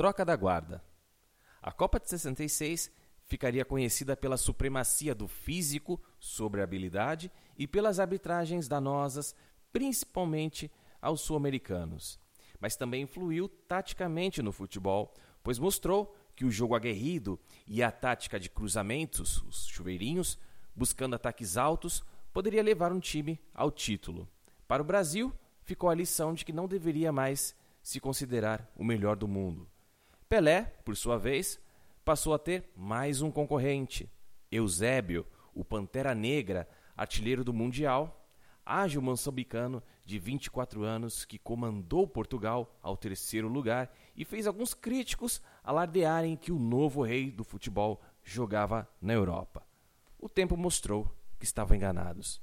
Troca da guarda. A Copa de 66 ficaria conhecida pela supremacia do físico sobre a habilidade e pelas arbitragens danosas, principalmente aos sul-americanos. Mas também influiu taticamente no futebol, pois mostrou que o jogo aguerrido e a tática de cruzamentos, os chuveirinhos, buscando ataques altos, poderia levar um time ao título. Para o Brasil, ficou a lição de que não deveria mais se considerar o melhor do mundo. Pelé, por sua vez, passou a ter mais um concorrente, Eusébio, o Pantera Negra, artilheiro do Mundial, ágil moçambicano de 24 anos que comandou Portugal ao terceiro lugar e fez alguns críticos alardearem que o novo rei do futebol jogava na Europa. O tempo mostrou que estavam enganados.